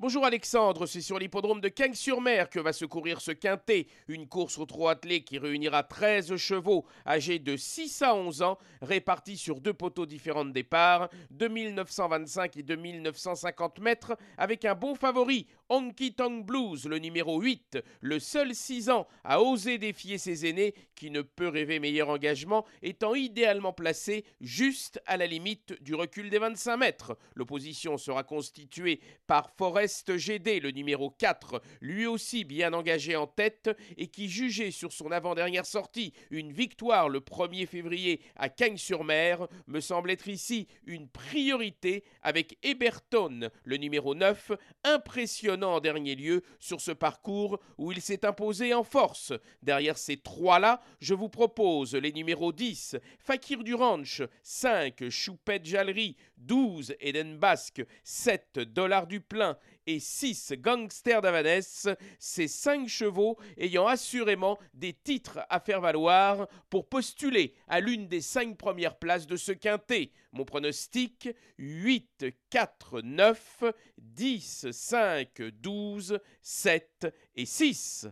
Bonjour Alexandre, c'est sur l'hippodrome de Cagnes-sur-Mer que va se courir ce quintet, une course au trot attelé qui réunira 13 chevaux âgés de 6 à 11 ans, répartis sur deux poteaux différents de départ, 2925 et 2950 mètres, avec un bon favori, Honky Tonk Blues, le numéro 8, le seul 6 ans à oser défier ses aînés, qui ne peut rêver meilleur engagement, étant idéalement placé juste à la limite du recul des 25 mètres. L'opposition sera constituée par Forest GD, le numéro 4, lui aussi bien engagé en tête et qui jugeait sur son avant-dernière sortie une victoire le 1er février à Cagnes-sur-Mer, me semble être ici une priorité avec Eberton, le numéro 9, impressionnant en dernier lieu sur ce parcours où il s'est imposé en force. Derrière ces trois-là, je vous propose les numéros 10, Fakir du Ranch, 5, Choupette Jallerie, 12, Eden Basque, 7, Dollars du Plein et 6 Gangsters d'Avanès, ces 5 chevaux ayant assurément des titres à faire valoir pour postuler à l'une des 5 premières places de ce quintet. Mon pronostic 8, 4, 9, 10, 5, 12, 7 et 6.